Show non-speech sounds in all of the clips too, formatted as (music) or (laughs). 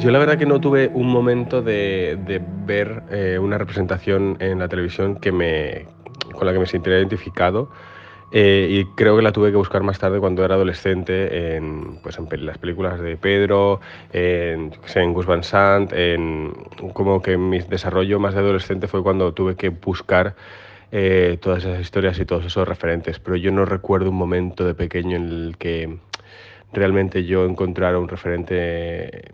Yo la verdad que no tuve un momento de, ver eh, una representación en la televisión que me, con la que me sintiera identificado. Eh, y creo que la tuve que buscar más tarde cuando era adolescente en, pues en las películas de Pedro, en, en Gus Van Sant, en, como que mi desarrollo más de adolescente fue cuando tuve que buscar eh, todas esas historias y todos esos referentes, pero yo no recuerdo un momento de pequeño en el que realmente yo encontrara un referente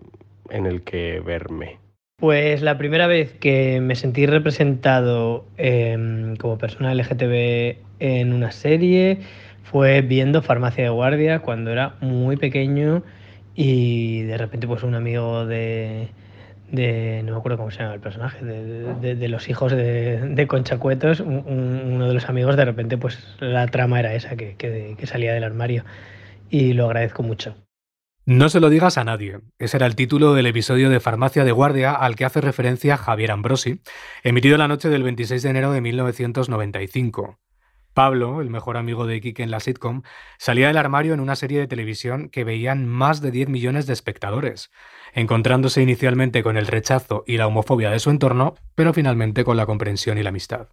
en el que verme. Pues la primera vez que me sentí representado em, como persona LGTB en una serie fue viendo Farmacia de Guardia cuando era muy pequeño y de repente pues un amigo de, no me acuerdo cómo se llama el personaje, de, los hijos de, Conchacuetos, uno de los amigos de repente pues la trama era esa, que, que salía del armario y lo agradezco mucho. No se lo digas a nadie. Ese era el título del episodio de Farmacia de Guardia al que hace referencia Javier Ambrosi, emitido la noche del 26 de enero de 1995. Pablo, el mejor amigo de Kike en la sitcom, salía del armario en una serie de televisión que veían más de 10 millones de espectadores, encontrándose inicialmente con el rechazo y la homofobia de su entorno, pero finalmente con la comprensión y la amistad.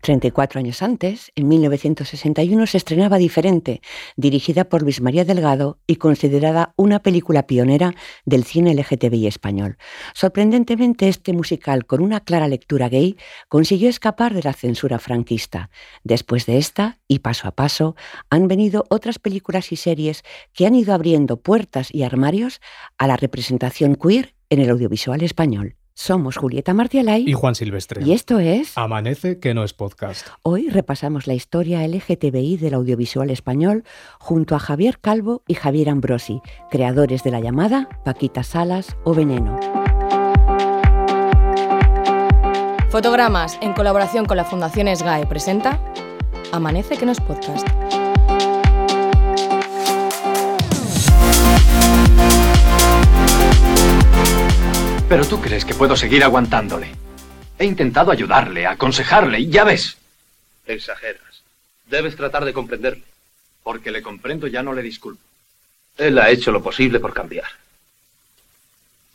34 años antes, en 1961, se estrenaba Diferente, dirigida por Luis María Delgado y considerada una película pionera del cine LGTBI español. Sorprendentemente, este musical, con una clara lectura gay, consiguió escapar de la censura franquista. Después de esta, y paso a paso, han venido otras películas y series que han ido abriendo puertas y armarios a la representación queer en el audiovisual español. Somos Julieta Martialay y Juan Silvestre. Y esto es Amanece que no es podcast. Hoy repasamos la historia LGTBI del audiovisual español junto a Javier Calvo y Javier Ambrosi, creadores de La Llamada, Paquita Salas o Veneno. Fotogramas en colaboración con la Fundación SGAE presenta Amanece que no es podcast. Pero tú crees que puedo seguir aguantándole. He intentado ayudarle, aconsejarle, y ya ves. Exageras. Debes tratar de comprenderle. Porque le comprendo, ya no le disculpo. Él ha hecho lo posible por cambiar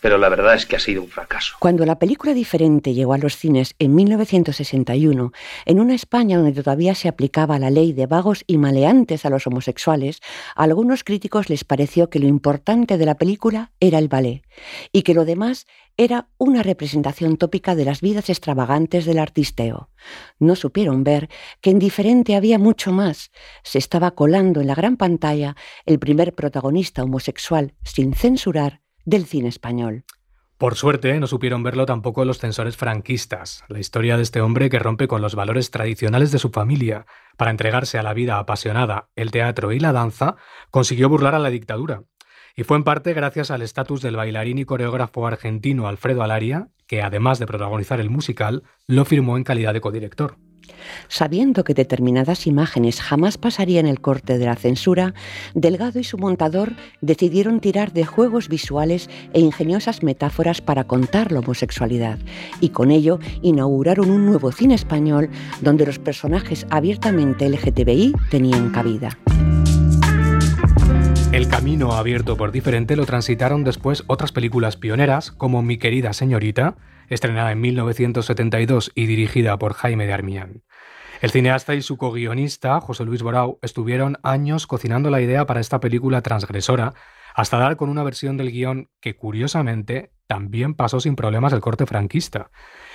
pero la verdad es que ha sido un fracaso. Cuando la película diferente llegó a los cines en 1961, en una España donde todavía se aplicaba la ley de vagos y maleantes a los homosexuales, a algunos críticos les pareció que lo importante de la película era el ballet y que lo demás era una representación tópica de las vidas extravagantes del artisteo. No supieron ver que en diferente había mucho más. Se estaba colando en la gran pantalla el primer protagonista homosexual sin censurar del cine español. Por suerte, no supieron verlo tampoco los censores franquistas, la historia de este hombre que rompe con los valores tradicionales de su familia para entregarse a la vida apasionada, el teatro y la danza, consiguió burlar a la dictadura. Y fue en parte gracias al estatus del bailarín y coreógrafo argentino Alfredo Alaria, que además de protagonizar el musical, lo firmó en calidad de codirector. Sabiendo que determinadas imágenes jamás pasarían el corte de la censura, Delgado y su montador decidieron tirar de juegos visuales e ingeniosas metáforas para contar la homosexualidad y con ello inauguraron un nuevo cine español donde los personajes abiertamente LGTBI tenían cabida. El camino abierto por diferente lo transitaron después otras películas pioneras como Mi querida señorita, estrenada en 1972 y dirigida por Jaime de Armián. El cineasta y su co-guionista, José Luis Borau, estuvieron años cocinando la idea para esta película transgresora, hasta dar con una versión del guion que, curiosamente, también pasó sin problemas el corte franquista.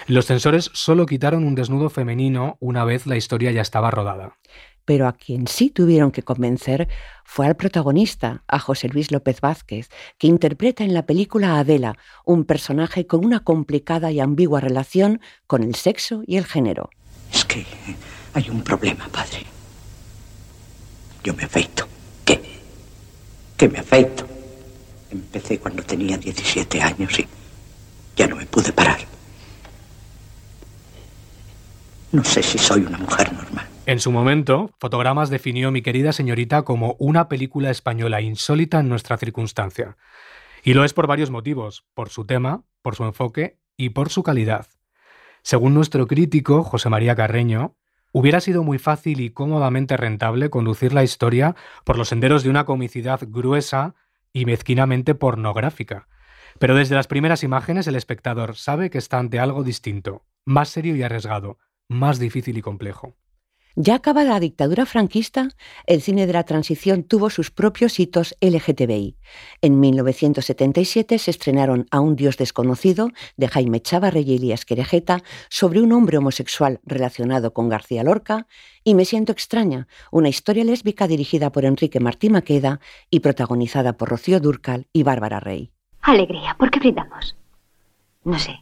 Los censores solo quitaron un desnudo femenino una vez la historia ya estaba rodada pero a quien sí tuvieron que convencer fue al protagonista, a José Luis López Vázquez, que interpreta en la película a Adela, un personaje con una complicada y ambigua relación con el sexo y el género. Es que hay un problema, padre. Yo me afeito. ¿Qué? ¿Qué me afeito? Empecé cuando tenía 17 años y ya no me pude parar. No sé si soy una mujer normal. En su momento, Fotogramas definió Mi querida señorita como una película española insólita en nuestra circunstancia. Y lo es por varios motivos, por su tema, por su enfoque y por su calidad. Según nuestro crítico, José María Carreño, hubiera sido muy fácil y cómodamente rentable conducir la historia por los senderos de una comicidad gruesa y mezquinamente pornográfica. Pero desde las primeras imágenes el espectador sabe que está ante algo distinto, más serio y arriesgado, más difícil y complejo. Ya acabada la dictadura franquista, el cine de la transición tuvo sus propios hitos LGTBI. En 1977 se estrenaron A un Dios desconocido, de Jaime Chavarri y Elías Querejeta, sobre un hombre homosexual relacionado con García Lorca, y Me siento extraña, una historia lésbica dirigida por Enrique Martí Maqueda y protagonizada por Rocío Durcal y Bárbara Rey. Alegría, ¿por qué brindamos? No sé.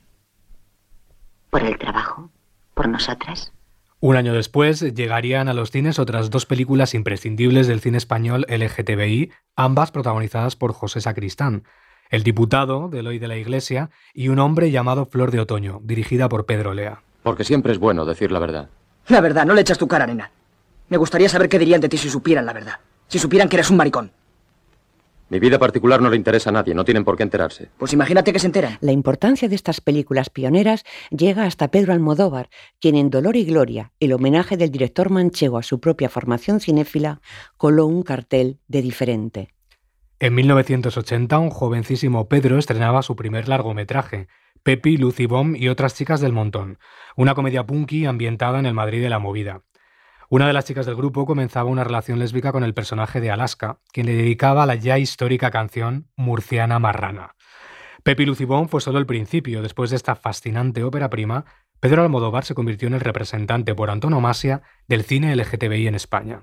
¿Por el trabajo? ¿Por nosotras? Un año después llegarían a los cines otras dos películas imprescindibles del cine español LGTBI, ambas protagonizadas por José Sacristán, El diputado de Eloy de la Iglesia y Un hombre llamado Flor de Otoño, dirigida por Pedro Lea. Porque siempre es bueno decir la verdad. La verdad, no le echas tu cara, nena. Me gustaría saber qué dirían de ti si supieran la verdad. Si supieran que eres un maricón. Mi vida particular no le interesa a nadie, no tienen por qué enterarse. Pues imagínate que se enteran. La importancia de estas películas pioneras llega hasta Pedro Almodóvar, quien en Dolor y Gloria, el homenaje del director manchego a su propia formación cinéfila, coló un cartel de diferente. En 1980, un jovencísimo Pedro estrenaba su primer largometraje, Pepi, Lucy Bomb y otras chicas del montón, una comedia punky ambientada en el Madrid de la movida. Una de las chicas del grupo comenzaba una relación lésbica con el personaje de Alaska, quien le dedicaba la ya histórica canción Murciana Marrana. Pepi Lucibón fue solo el principio. Después de esta fascinante ópera prima, Pedro Almodóvar se convirtió en el representante por antonomasia del cine LGTBI en España.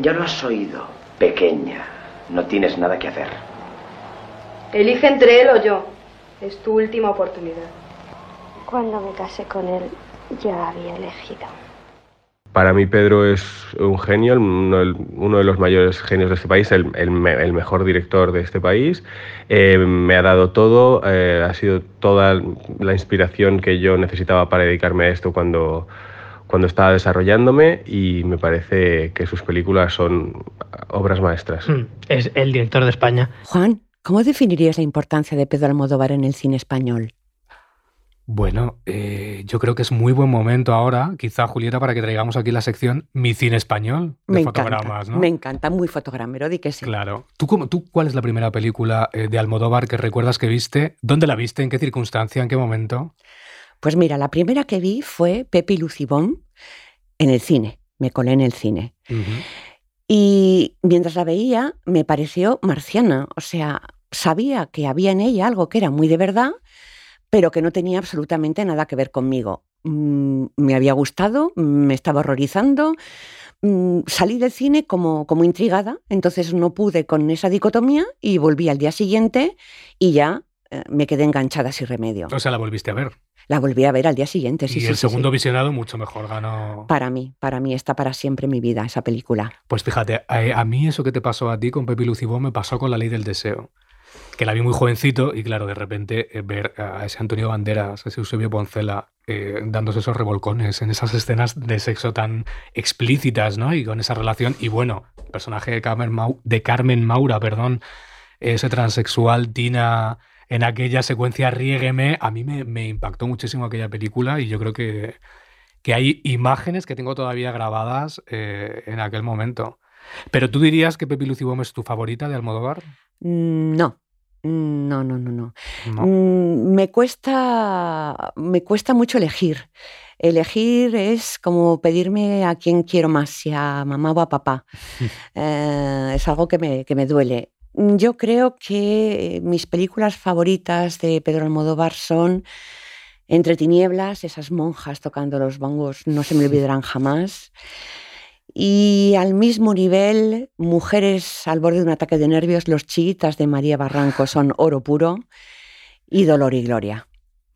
Ya lo has oído, pequeña. No tienes nada que hacer. Elige entre él o yo. Es tu última oportunidad. Cuando me casé con él, ya había elegido. Para mí Pedro es un genio, uno, de los mayores genios de este país, el, mejor director de este país. Eh, me ha dado todo, eh, ha sido toda la inspiración que yo necesitaba para dedicarme a esto cuando, cuando estaba desarrollándome y me parece que sus películas son obras maestras. Mm, es el director de España. Juan, ¿cómo definirías la importancia de Pedro Almodóvar en el cine español? Bueno, eh, yo creo que es muy buen momento ahora, quizá Julieta, para que traigamos aquí la sección Mi cine español de me fotogramas, ¿no? Me encanta, muy fotogramero, di que sí. Claro. ¿Tú, ¿Tú cuál es la primera película eh, de Almodóvar que recuerdas que viste? ¿Dónde la viste? ¿En qué circunstancia? ¿En qué momento? Pues mira, la primera que vi fue Pepe y Lucibón en el cine. Me colé en el cine. Y mientras la veía, me pareció marciana. O sea, sabía que había en ella algo que era muy de verdad pero que no tenía absolutamente nada que ver conmigo. Mm, me había gustado, me estaba horrorizando. Mm, salí del cine como, como intrigada, entonces no pude con esa dicotomía y volví al día siguiente y ya eh, me quedé enganchada sin remedio. O sea, la volviste a ver. La volví a ver al día siguiente, sí. Y el segundo visionado mucho mejor ganó. Para mí, para mí está para siempre en mi vida esa película. Pues fíjate, a, mí eso que te pasó a ti con Pepi Lucibó me pasó con La Ley del Deseo que la vi muy jovencito y claro, de repente eh, ver a ese Antonio Banderas, a ese Eusebio Poncela, eh, dándose esos revolcones en esas escenas de sexo tan explícitas, ¿no? Y con esa relación. Y bueno, el personaje de Carmen, de Carmen Maura, perdón, ese transexual Tina en aquella secuencia Riégueme, a mí me, impactó muchísimo aquella película y yo creo que, que hay imágenes que tengo todavía grabadas eh, en aquel momento. Pero tú dirías que Pepi Lucibom es tu favorita de Almodóvar? Mm, no, no, no, no, no. Mm, me cuesta, me cuesta mucho elegir. Elegir es como pedirme a quién quiero más, si a mamá o a papá. (laughs) Eh, es algo que me, que me duele. Yo creo que mis películas favoritas de Pedro Almodóvar son Entre tinieblas, esas monjas tocando los bongos no se me (laughs) olvidarán jamás. Y al mismo nivel, Mujeres al borde de un ataque de nervios, Los chiitas de María Barranco son oro puro y Dolor y Gloria.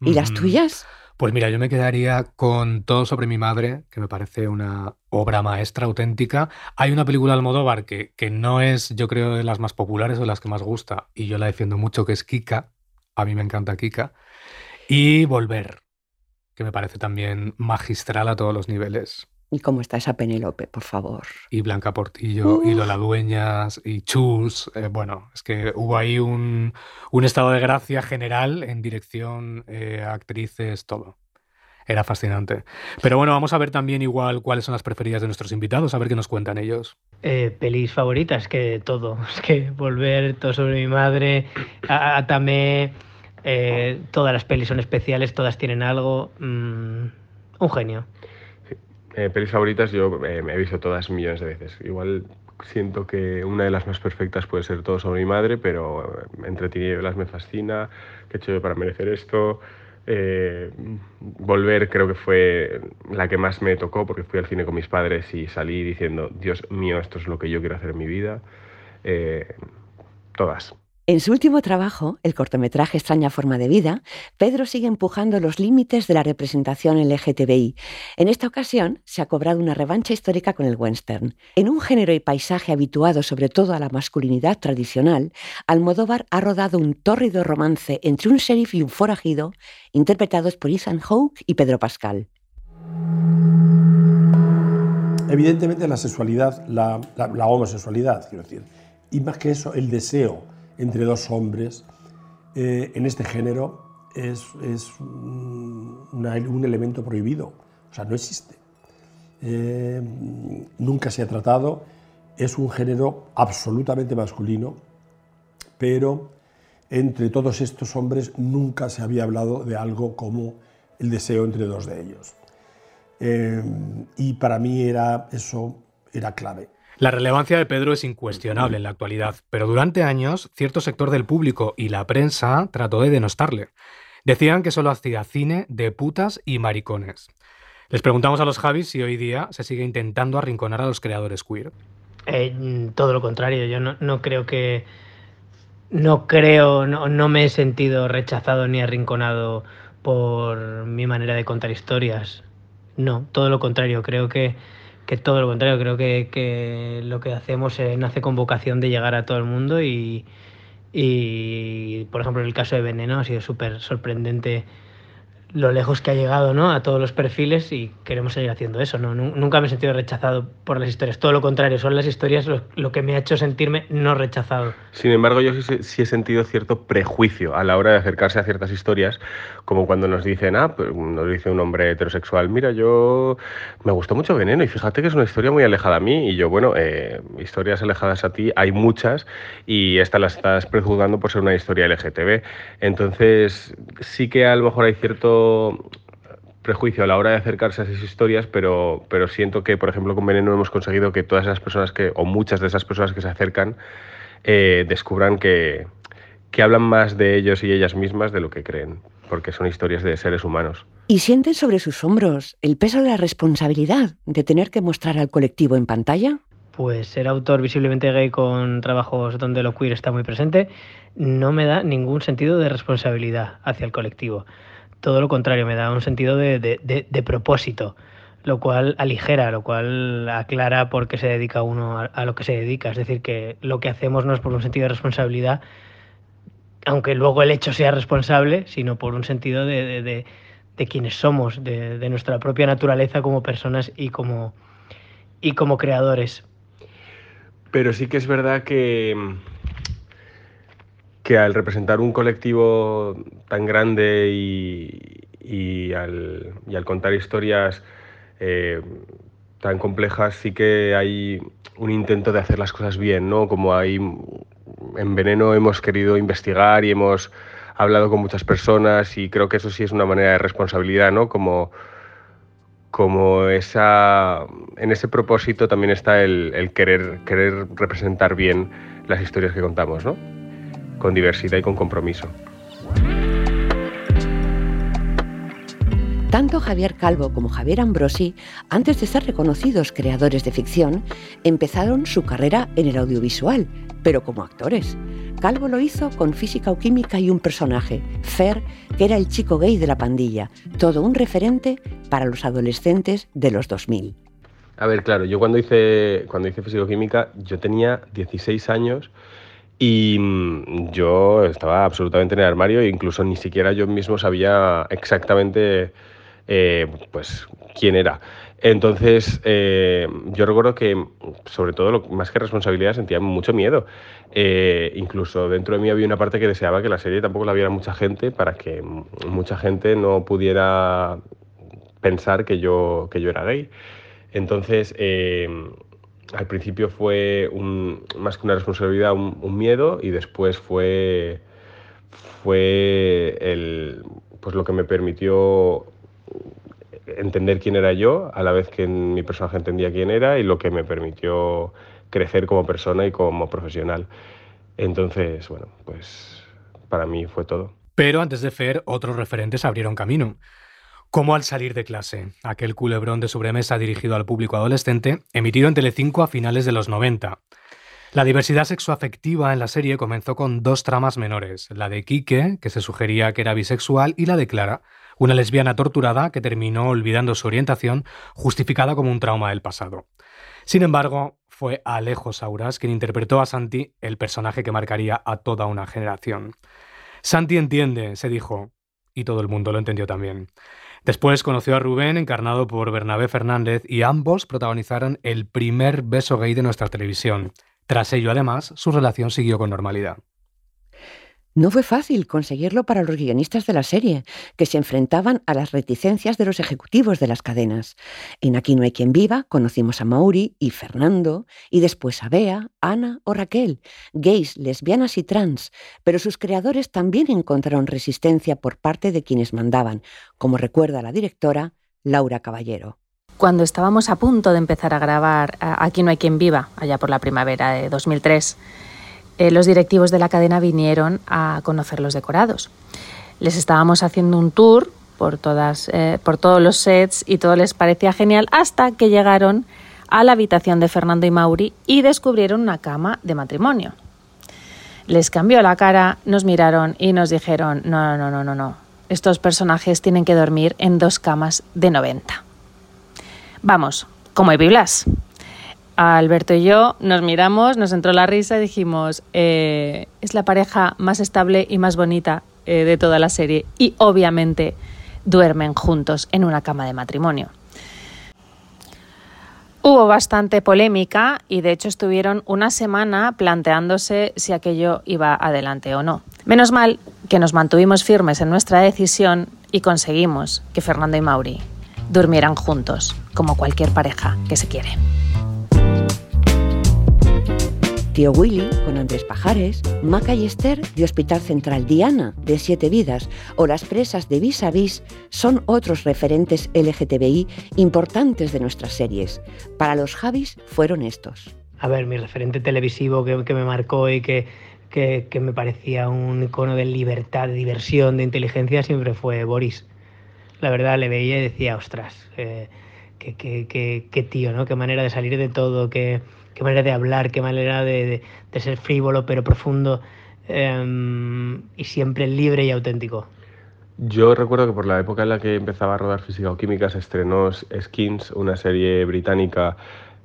¿Y las tuyas? Pues mira, yo me quedaría con Todo sobre mi madre, que me parece una obra maestra auténtica. Hay una película de Almodóvar que, que no es, yo creo, de las más populares o de las que más gusta, y yo la defiendo mucho, que es Kika. A mí me encanta Kika. Y Volver, que me parece también magistral a todos los niveles. ¿Y cómo está esa Penélope, por favor? Y Blanca Portillo, y Lola Dueñas, y Chus. Eh, bueno, es que hubo ahí un, estado de gracia general en dirección, eh, actrices, todo. Era fascinante. Pero bueno, vamos a ver también igual cuáles son las preferidas de nuestros invitados, a ver qué nos cuentan ellos. Eh, pelis favoritas, que todo. (laughs) Es que volver todo sobre mi madre, Atame, Eh, todas las pelis son especiales, todas tienen algo. Mm, un genio. Eh, pelis favoritas yo me he visto todas millones de veces. Igual siento que una de las más perfectas puede ser Todo sobre mi madre, pero entre tinieblas me fascina. ¿Qué he hecho yo para merecer esto? Eh, volver creo que fue la que más me tocó porque fui al cine con mis padres y salí diciendo, Dios mío, esto es lo que yo quiero hacer en mi vida. Eh, todas. En su último trabajo, el cortometraje Extraña Forma de Vida, Pedro sigue empujando los límites de la representación LGTBI. En esta ocasión, se ha cobrado una revancha histórica con el western. En un género y paisaje habituado sobre todo a la masculinidad tradicional, Almodóvar ha rodado un tórrido romance entre un sheriff y un forajido, interpretados por Ethan Hawke y Pedro Pascal. Evidentemente la sexualidad, la, homosexualidad, quiero decir, y más que eso, el deseo entre dos hombres eh, en este género es, un elemento prohibido, o sea, no existe. Eh, nunca se ha tratado, es un género absolutamente masculino, pero entre todos estos hombres nunca se había hablado de algo como el deseo entre dos de ellos. Eh, y para mí era, eso era clave. La relevancia de Pedro es incuestionable en la actualidad, pero durante años cierto sector del público y la prensa trató de denostarle. Decían que solo hacía cine de putas y maricones. Les preguntamos a los Javis si hoy día se sigue intentando arrinconar a los creadores queer. Eh, todo lo contrario, yo no, creo que. No creo, no, no me he sentido rechazado ni arrinconado por mi manera de contar historias. No, todo lo contrario, creo que todo lo contrario, creo que, lo que hacemos nace con vocación de llegar a todo el mundo y, y por ejemplo, en el caso de Veneno ha sido súper sorprendente lo lejos que ha llegado ¿no? a todos los perfiles y queremos seguir haciendo eso. Nunca me he sentido rechazado por las historias, todo lo contrario, son las historias lo, que me ha hecho sentirme no rechazado. Sin embargo, yo sí, he sentido cierto prejuicio a la hora de acercarse a ciertas historias, como cuando nos dicen, ah, pues nos dice un hombre heterosexual, mira, yo me gustó mucho Veneno y fíjate que es una historia muy alejada a mí y yo, bueno, eh, historias alejadas a ti hay muchas y esta la estás prejuzgando por ser una historia LGTB. Entonces, sí que a lo mejor hay cierto prejuicio a la hora de acercarse a esas historias, pero, pero siento que, por ejemplo, con Veneno hemos conseguido que todas esas personas que, o muchas de esas personas que se acercan, eh, descubran que, que hablan más de ellos y ellas mismas de lo que creen, porque son historias de seres humanos. Y sienten sobre sus hombros el peso de la responsabilidad de tener que mostrar al colectivo en pantalla. Pues ser autor visiblemente gay con trabajos donde lo queer está muy presente no me da ningún sentido de responsabilidad hacia el colectivo todo lo contrario, me da un sentido de, propósito, lo cual aligera, lo cual aclara por qué se dedica uno a, lo que se dedica. Es decir, que lo que hacemos no es por un sentido de responsabilidad, aunque luego el hecho sea responsable, sino por un sentido de, quienes somos, de, nuestra propia naturaleza como personas y como, creadores. Pero sí que es verdad que que al representar un colectivo tan grande y, al, contar historias eh, tan complejas, sí que hay un intento de hacer las cosas bien, ¿no? Como hay en Veneno hemos querido investigar y hemos hablado con muchas personas y creo que eso sí es una manera de responsabilidad, ¿no? Como, como esa, en ese propósito también está el, el querer, querer representar bien las historias que contamos, ¿no? Con diversidad y con compromiso. Tanto Javier Calvo como Javier Ambrosi, antes de ser reconocidos creadores de ficción, empezaron su carrera en el audiovisual, pero como actores. Calvo lo hizo con física o química y un personaje, Fer, que era el chico gay de la pandilla, todo un referente para los adolescentes de los 2000. A ver, claro, yo cuando hice, cuando hice físico-química, yo tenía 16 años y mm, yo estaba absolutamente en el armario e incluso ni siquiera yo mismo sabía exactamente eh, pues, quién era. Entonces, eh, yo recuerdo que, sobre todo, lo, más que responsabilidad, sentía mucho miedo. Eh, incluso dentro de mí había una parte que deseaba que la serie tampoco la viera mucha gente para que mucha gente no pudiera pensar que yo, que yo era gay. Entonces, al principio fue más que una responsabilidad, un, miedo y después fue, fue el, pues lo que me permitió entender quién era yo, a la vez que mi personaje entendía quién era y lo que me permitió crecer como persona y como profesional. Entonces, bueno, pues para mí fue todo. Pero antes de Fer, otros referentes abrieron camino. Como al salir de clase, aquel culebrón de sobremesa dirigido al público adolescente, emitido en Telecinco a finales de los 90. La diversidad sexoafectiva en la serie comenzó con dos tramas menores, la de Quique, que se sugería que era bisexual, y la de Clara, una lesbiana torturada que terminó olvidando su orientación, justificada como un trauma del pasado. Sin embargo, fue Alejo Sauras quien interpretó a Santi, el personaje que marcaría a toda una generación. Santi entiende, se dijo, y todo el mundo lo entendió también. Después conoció a Rubén, encarnado por Bernabé Fernández, y ambos protagonizaron el primer beso gay de nuestra televisión. Tras ello, además, su relación siguió con normalidad. No fue fácil conseguirlo para los guionistas de la serie, que se enfrentaban a las reticencias de los ejecutivos de las cadenas. En Aquí no hay quien viva conocimos a Mauri y Fernando, y después a Bea, Ana o Raquel, gays, lesbianas y trans, pero sus creadores también encontraron resistencia por parte de quienes mandaban, como recuerda la directora Laura Caballero. Cuando estábamos a punto de empezar a grabar eh, Aquí no hay quien viva, allá por la primavera de 2003, eh, los directivos de la cadena vinieron a conocer los decorados. Les estábamos haciendo un tour por, todas, eh, por todos los sets y todo les parecía genial hasta que llegaron a la habitación de Fernando y Mauri y descubrieron una cama de matrimonio. Les cambió la cara, nos miraron y nos dijeron, no, no, no, no, no, estos personajes tienen que dormir en dos camas de 90. Vamos, como Epi Blas. Alberto y yo nos miramos, nos entró la risa y dijimos, eh, es la pareja más estable y más bonita eh, de toda la serie y obviamente duermen juntos en una cama de matrimonio. Hubo bastante polémica y de hecho estuvieron una semana planteándose si aquello iba adelante o no. Menos mal que nos mantuvimos firmes en nuestra decisión y conseguimos que Fernando y Mauri durmieran juntos, como cualquier pareja que se quiere. Tío Willy con Andrés Pajares, Maca y Esther de Hospital Central, Diana de Siete Vidas o las presas de Vis a Vis son otros referentes LGTBI importantes de nuestras series. Para los Javis fueron estos. A ver, mi referente televisivo que, me marcó y que, que, me parecía un icono de libertad, de diversión, de inteligencia siempre fue Boris. La verdad, le veía y decía, ostras, eh, qué, tío, ¿no? Qué manera de salir de todo, qué qué manera de hablar, qué manera de, ser frívolo pero profundo em, y siempre libre y auténtico. Yo recuerdo que por la época en la que empezaba a rodar física o química se estrenó Skins, una serie británica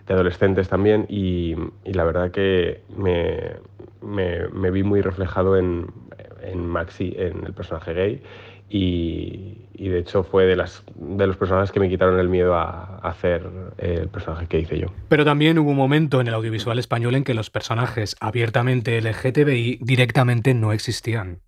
de adolescentes también, y, la verdad que me, me, vi muy reflejado en, en Maxi, en el personaje gay, y, de hecho fue de, las, de los personajes que me quitaron el miedo a, hacer el personaje que hice yo. Pero también hubo un momento en el audiovisual español en que los personajes abiertamente LGTBI directamente no existían.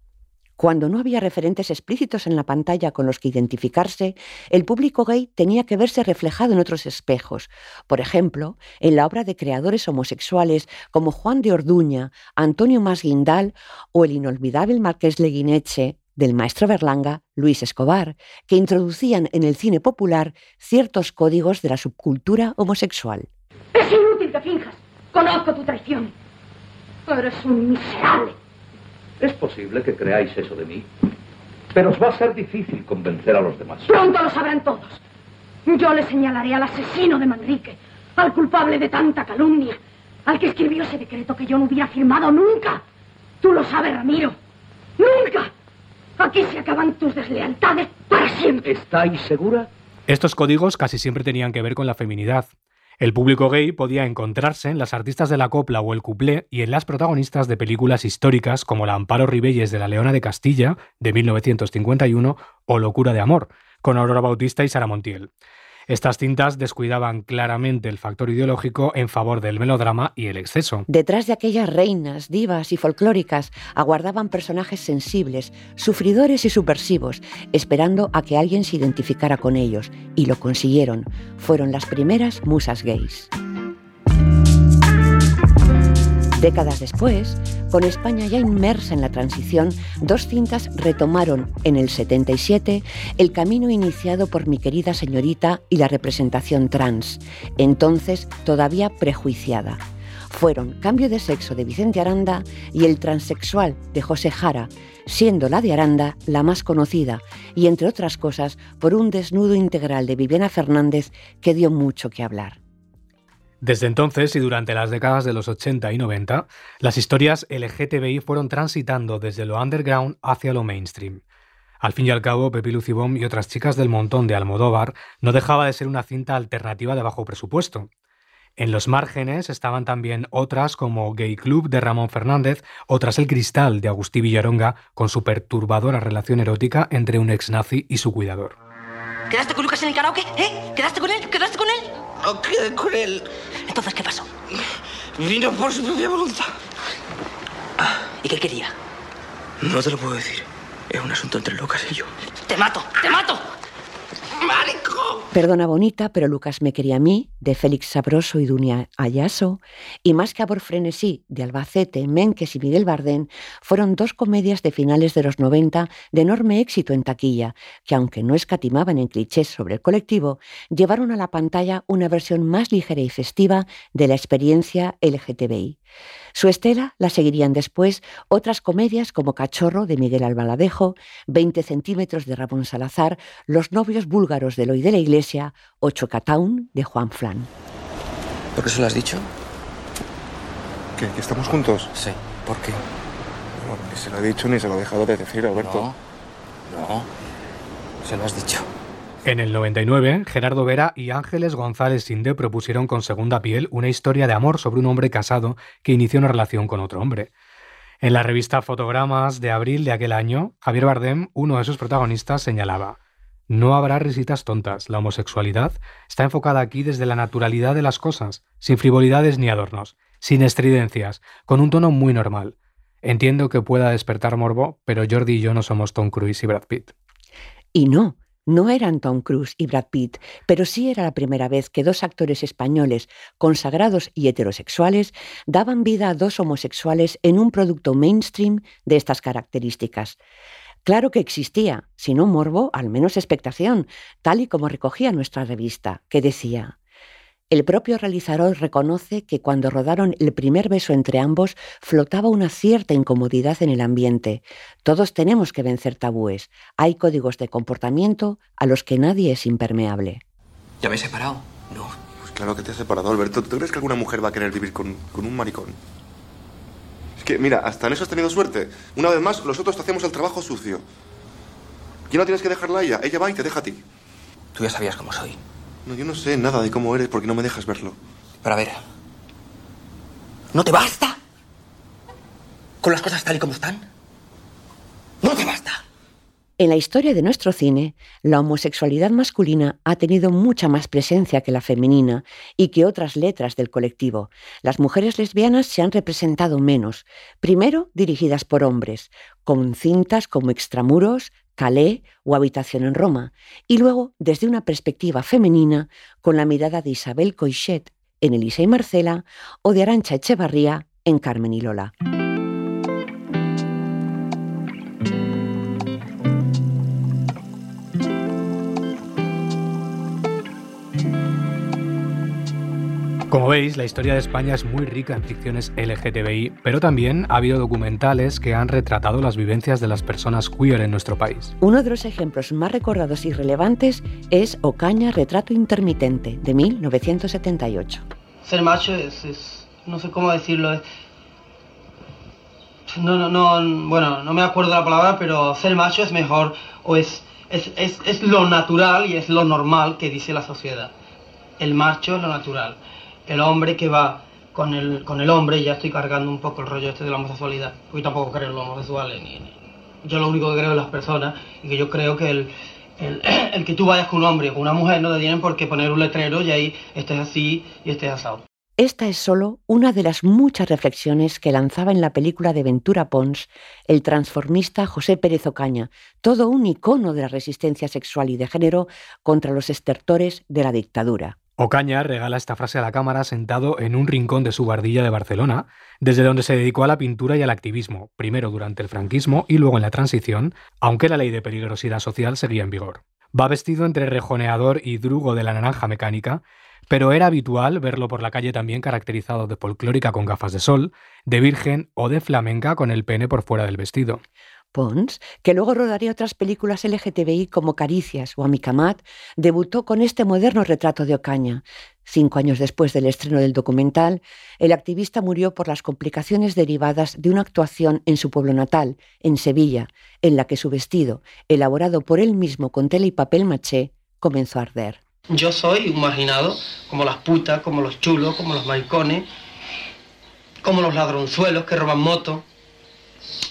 Cuando no había referentes explícitos en la pantalla con los que identificarse, el público gay tenía que verse reflejado en otros espejos. Por ejemplo, en la obra de creadores homosexuales como Juan de Orduña, Antonio Masguindal o el inolvidable Marqués Leguineche del maestro Berlanga, Luis Escobar, que introducían en el cine popular ciertos códigos de la subcultura homosexual. Es inútil que finjas. Conozco tu traición. Eres un miserable. Es posible que creáis eso de mí, pero os va a ser difícil convencer a los demás. Pronto lo sabrán todos. Yo le señalaré al asesino de Manrique, al culpable de tanta calumnia, al que escribió ese decreto que yo no hubiera firmado nunca. Tú lo sabes, Ramiro. Nunca. Aquí se acaban tus deslealtades para siempre. ¿Estáis segura? Estos códigos casi siempre tenían que ver con la feminidad. El público gay podía encontrarse en las artistas de la copla o el cuplé y en las protagonistas de películas históricas como La Amparo Ribelles de la Leona de Castilla, de 1951, o Locura de Amor, con Aurora Bautista y Sara Montiel. Estas cintas descuidaban claramente el factor ideológico en favor del melodrama y el exceso. Detrás de aquellas reinas, divas y folclóricas aguardaban personajes sensibles, sufridores y subversivos, esperando a que alguien se identificara con ellos, y lo consiguieron. Fueron las primeras musas gays. Décadas después, con España ya inmersa en la transición, dos cintas retomaron en el 77 el camino iniciado por mi querida señorita y la representación trans, entonces todavía prejuiciada. Fueron Cambio de sexo de Vicente Aranda y El transexual de José Jara, siendo la de Aranda la más conocida y, entre otras cosas, por un desnudo integral de Viviana Fernández que dio mucho que hablar. Desde entonces y durante las décadas de los 80 y 90, las historias LGTBI fueron transitando desde lo underground hacia lo mainstream. Al fin y al cabo, Pepi Lucibom y otras chicas del montón de Almodóvar no dejaba de ser una cinta alternativa de bajo presupuesto. En los márgenes estaban también otras como Gay Club de Ramón Fernández, otras El Cristal de Agustí Villaronga, con su perturbadora relación erótica entre un ex nazi y su cuidador. ¿Quedaste con Lucas en el karaoke? ¿Eh? ¿Quedaste con él? ¿Quedaste con él? No quedé con él. Entonces, ¿qué pasó? Vino por su propia voluntad. ¿Y qué quería? No te lo puedo decir. Es un asunto entre Lucas y yo. ¡Te mato! ¡Te mato! Perdona bonita, pero Lucas me quería a mí, de Félix Sabroso y Dunia Ayaso, y Más que por frenesí, de Albacete, Menques y Miguel Bardén, fueron dos comedias de finales de los 90 de enorme éxito en taquilla, que aunque no escatimaban en clichés sobre el colectivo, llevaron a la pantalla una versión más ligera y festiva de la experiencia LGTBI. Su estela la seguirían después otras comedias como Cachorro de Miguel Albaladejo, 20 centímetros de Ramón Salazar, Los novios búlgaros de Eloy de la Iglesia o Chocatown de Juan Flan. ¿Por qué se lo has dicho? ¿Que, que estamos juntos? Sí. ¿Por qué? No, ni se lo he dicho ni se lo he dejado de decir, Alberto. No. No. Se lo has dicho. En el 99, Gerardo Vera y Ángeles González Sinde propusieron con Segunda Piel una historia de amor sobre un hombre casado que inició una relación con otro hombre. En la revista Fotogramas de abril de aquel año, Javier Bardem, uno de sus protagonistas, señalaba No habrá risitas tontas. La homosexualidad está enfocada aquí desde la naturalidad de las cosas, sin frivolidades ni adornos, sin estridencias, con un tono muy normal. Entiendo que pueda despertar morbo, pero Jordi y yo no somos Tom Cruise y Brad Pitt. Y no, no eran Tom Cruise y Brad Pitt, pero sí era la primera vez que dos actores españoles, consagrados y heterosexuales, daban vida a dos homosexuales en un producto mainstream de estas características. Claro que existía, si no morbo, al menos expectación, tal y como recogía nuestra revista, que decía, el propio realizador reconoce que cuando rodaron el primer beso entre ambos flotaba una cierta incomodidad en el ambiente. Todos tenemos que vencer tabúes. Hay códigos de comportamiento a los que nadie es impermeable. ¿Ya me he separado? No. Pues claro que te has separado, Alberto. ¿Tú crees que alguna mujer va a querer vivir con, con un maricón? Es que, mira, hasta en eso has tenido suerte. Una vez más, nosotros te hacemos el trabajo sucio. Ya no tienes que dejarla a ella. Ella va y te deja a ti. Tú ya sabías cómo soy. No, yo no sé nada de cómo eres porque no me dejas verlo. Pero a ver. ¿No te basta? ¿Con las cosas tal y como están? ¿No te basta? En la historia de nuestro cine, la homosexualidad masculina ha tenido mucha más presencia que la femenina y que otras letras del colectivo. Las mujeres lesbianas se han representado menos, primero dirigidas por hombres, con cintas como Extramuros, Calais o Habitación en Roma, y luego desde una perspectiva femenina con la mirada de Isabel Coixet en Elisa y Marcela o de Arancha Echevarría en Carmen y Lola. Como veis, la historia de España es muy rica en ficciones LGTBI, pero también ha habido documentales que han retratado las vivencias de las personas queer en nuestro país. Uno de los ejemplos más recordados y relevantes es Ocaña Retrato Intermitente, de 1978. Ser macho es, es no sé cómo decirlo, es, no, no, no, bueno, no me acuerdo la palabra, pero ser macho es mejor o es, es, es, es lo natural y es lo normal que dice la sociedad. El macho es lo natural el hombre que va con el, con el hombre, ya estoy cargando un poco el rollo este de la homosexualidad, porque tampoco creo en los homosexuales, ni, ni- yo lo único que creo en las personas, y que yo creo que el, el, (clears throat) el que tú vayas con un hombre o con una mujer no te tienen por qué poner un letrero y ahí estés así y estés asado. Esta es solo una de las muchas reflexiones que lanzaba en la película de Ventura Pons el transformista José Pérez Ocaña, todo un icono de la resistencia sexual y de género contra los estertores de la dictadura. Ocaña regala esta frase a la cámara sentado en un rincón de su bardilla de Barcelona, desde donde se dedicó a la pintura y al activismo, primero durante el franquismo y luego en la transición, aunque la ley de peligrosidad social seguía en vigor. Va vestido entre rejoneador y drugo de la naranja mecánica, pero era habitual verlo por la calle también caracterizado de folclórica con gafas de sol, de virgen o de flamenca con el pene por fuera del vestido. Pons, que luego rodaría otras películas LGTBI como Caricias o Amicamat, debutó con este moderno retrato de Ocaña. Cinco años después del estreno del documental, el activista murió por las complicaciones derivadas de una actuación en su pueblo natal, en Sevilla, en la que su vestido, elaborado por él mismo con tela y papel maché, comenzó a arder. Yo soy un marginado, como las putas, como los chulos, como los maicones, como los ladronzuelos que roban motos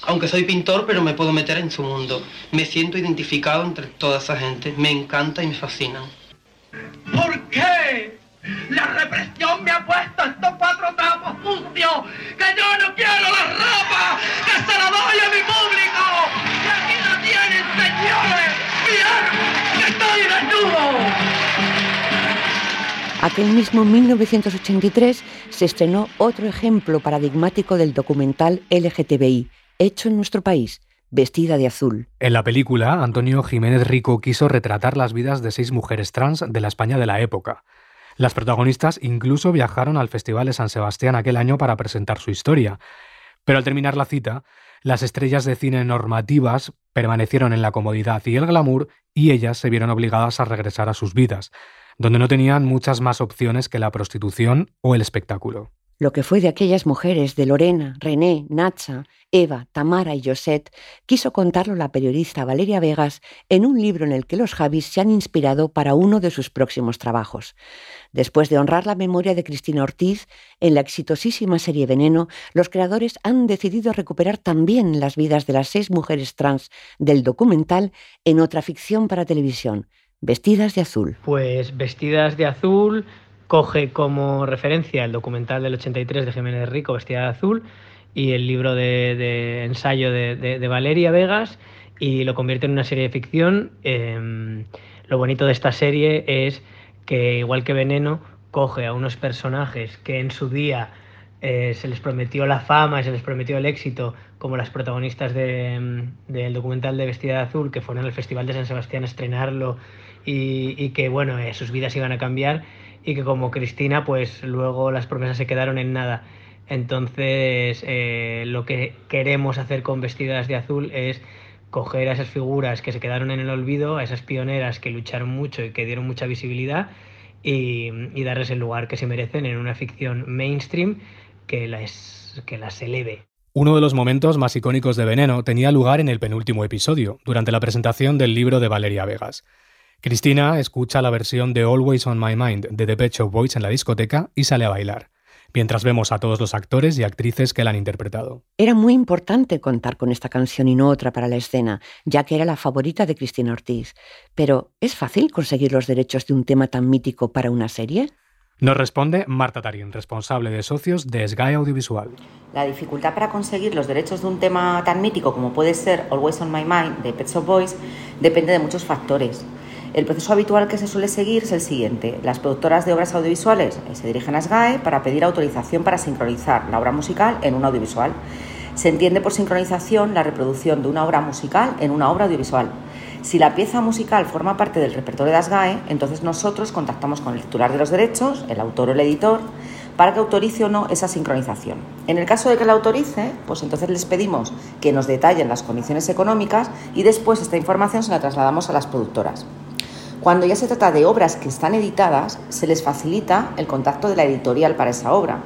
aunque soy pintor, pero me puedo meter en su mundo. Me siento identificado entre toda esa gente. Me encanta y me fascina. ¿Por qué? La represión me ha puesto estos cuatro trapos sucios. Que yo no quiero la ropa. Que se la doy a mi público. Y aquí la tienen, señores. Miren, que estoy desnudo. Aquel mismo 1983 se estrenó otro ejemplo paradigmático del documental LGTBI, hecho en nuestro país, vestida de azul. En la película, Antonio Jiménez Rico quiso retratar las vidas de seis mujeres trans de la España de la época. Las protagonistas incluso viajaron al Festival de San Sebastián aquel año para presentar su historia. Pero al terminar la cita, las estrellas de cine normativas permanecieron en la comodidad y el glamour y ellas se vieron obligadas a regresar a sus vidas, donde no tenían muchas más opciones que la prostitución o el espectáculo. Lo que fue de aquellas mujeres, de Lorena, René, Nacha, Eva, Tamara y Josette, quiso contarlo la periodista Valeria Vegas en un libro en el que los Javis se han inspirado para uno de sus próximos trabajos. Después de honrar la memoria de Cristina Ortiz, en la exitosísima serie Veneno, los creadores han decidido recuperar también las vidas de las seis mujeres trans del documental en otra ficción para televisión, Vestidas de Azul. Pues Vestidas de Azul coge como referencia el documental del 83 de Jiménez Rico, Vestida de Azul, y el libro de, ensayo de, Valeria Vegas, y lo convierte en una serie de ficción. Em, lo bonito de esta serie es que, igual que Veneno, coge a unos personajes que en su día eh, se les prometió la fama se les prometió el éxito, como las protagonistas em, del documental de Vestida de Azul, que fueron al Festival de San Sebastián a estrenarlo y, que, bueno, eh, sus vidas iban a cambiar y que como Cristina, pues luego las promesas se quedaron en nada. Entonces, eh, lo que queremos hacer con Vestidas de Azul es coger a esas figuras que se quedaron en el olvido, a esas pioneras que lucharon mucho y que dieron mucha visibilidad y, darles el lugar que se merecen en una ficción mainstream que las, que las eleve. Uno de los momentos más icónicos de Veneno tenía lugar en el penúltimo episodio, durante la presentación del libro de Valeria Vegas. Cristina escucha la versión de Always on My Mind de The Pet Shop Boys en la discoteca y sale a bailar, mientras vemos a todos los actores y actrices que la han interpretado. Era muy importante contar con esta canción y no otra para la escena, ya que era la favorita de Cristina Ortiz. Pero, ¿es fácil conseguir los derechos de un tema tan mítico para una serie? Nos responde Marta Tarín, responsable de socios de Sky Audiovisual. La dificultad para conseguir los derechos de un tema tan mítico como puede ser Always on My Mind de Pet Shop Boys depende de muchos factores. El proceso habitual que se suele seguir es el siguiente. Las productoras de obras audiovisuales eh, se dirigen a SGAE para pedir autorización para sincronizar la obra musical en un audiovisual. Se entiende por sincronización la reproducción de una obra musical en una obra audiovisual. Si la pieza musical forma parte del repertorio de SGAE, entonces nosotros contactamos con el titular de los derechos, el autor o el editor, para que autorice o no esa sincronización. En el caso de que la autorice, pues entonces les pedimos que nos detallen las condiciones económicas y después esta información se la trasladamos a las productoras. Cuando ya se trata de obras que están editadas, se les facilita el contacto de la editorial para esa obra.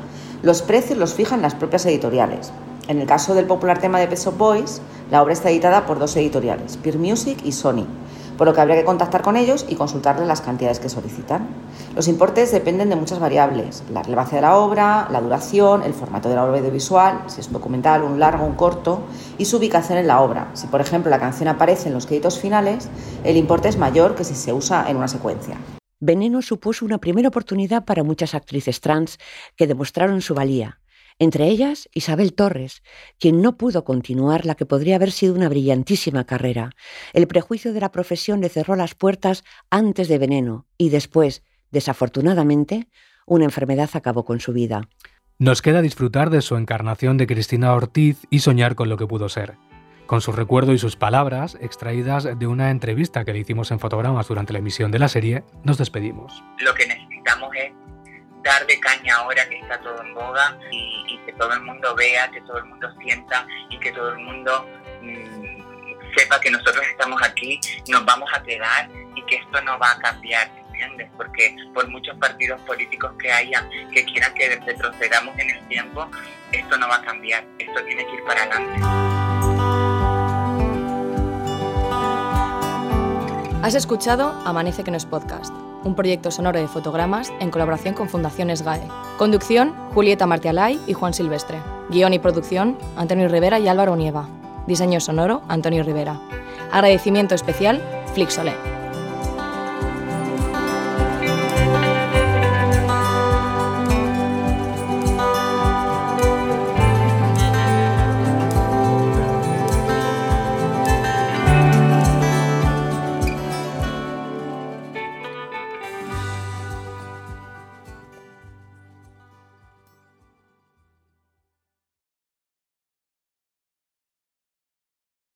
Los precios los fijan las propias editoriales. En el caso del popular tema de Peso Boys, la obra está editada por dos editoriales, Peer Music y Sony por lo que habría que contactar con ellos y consultarles las cantidades que solicitan. Los importes dependen de muchas variables, la relevancia de la obra, la duración, el formato de la obra audiovisual, si es documental, un largo, un corto, y su ubicación en la obra. Si, por ejemplo, la canción aparece en los créditos finales, el importe es mayor que si se usa en una secuencia. Veneno supuso una primera oportunidad para muchas actrices trans que demostraron su valía, entre ellas Isabel Torres, quien no pudo continuar la que podría haber sido una brillantísima carrera. El prejuicio de la profesión le cerró las puertas antes de Veneno y después Desafortunadamente, una enfermedad acabó con su vida. Nos queda disfrutar de su encarnación de Cristina Ortiz y soñar con lo que pudo ser. Con su recuerdo y sus palabras, extraídas de una entrevista que le hicimos en fotogramas durante la emisión de la serie, nos despedimos. Lo que necesitamos es darle caña ahora que está todo en boga y, que todo el mundo vea, que todo el mundo sienta y que todo el mundo mm, sepa que nosotros estamos aquí, nos vamos a quedar y que esto no va a cambiar porque por muchos partidos políticos que haya que quieran que retrocedamos en el tiempo, esto no va a cambiar, esto tiene que ir para adelante. Has escuchado Amanece que no es podcast, un proyecto sonoro de fotogramas en colaboración con Fundaciones GAE. Conducción, Julieta Martialay y Juan Silvestre. Guión y producción, Antonio Rivera y Álvaro Nieva. Diseño sonoro, Antonio Rivera. Agradecimiento especial, Flixolé.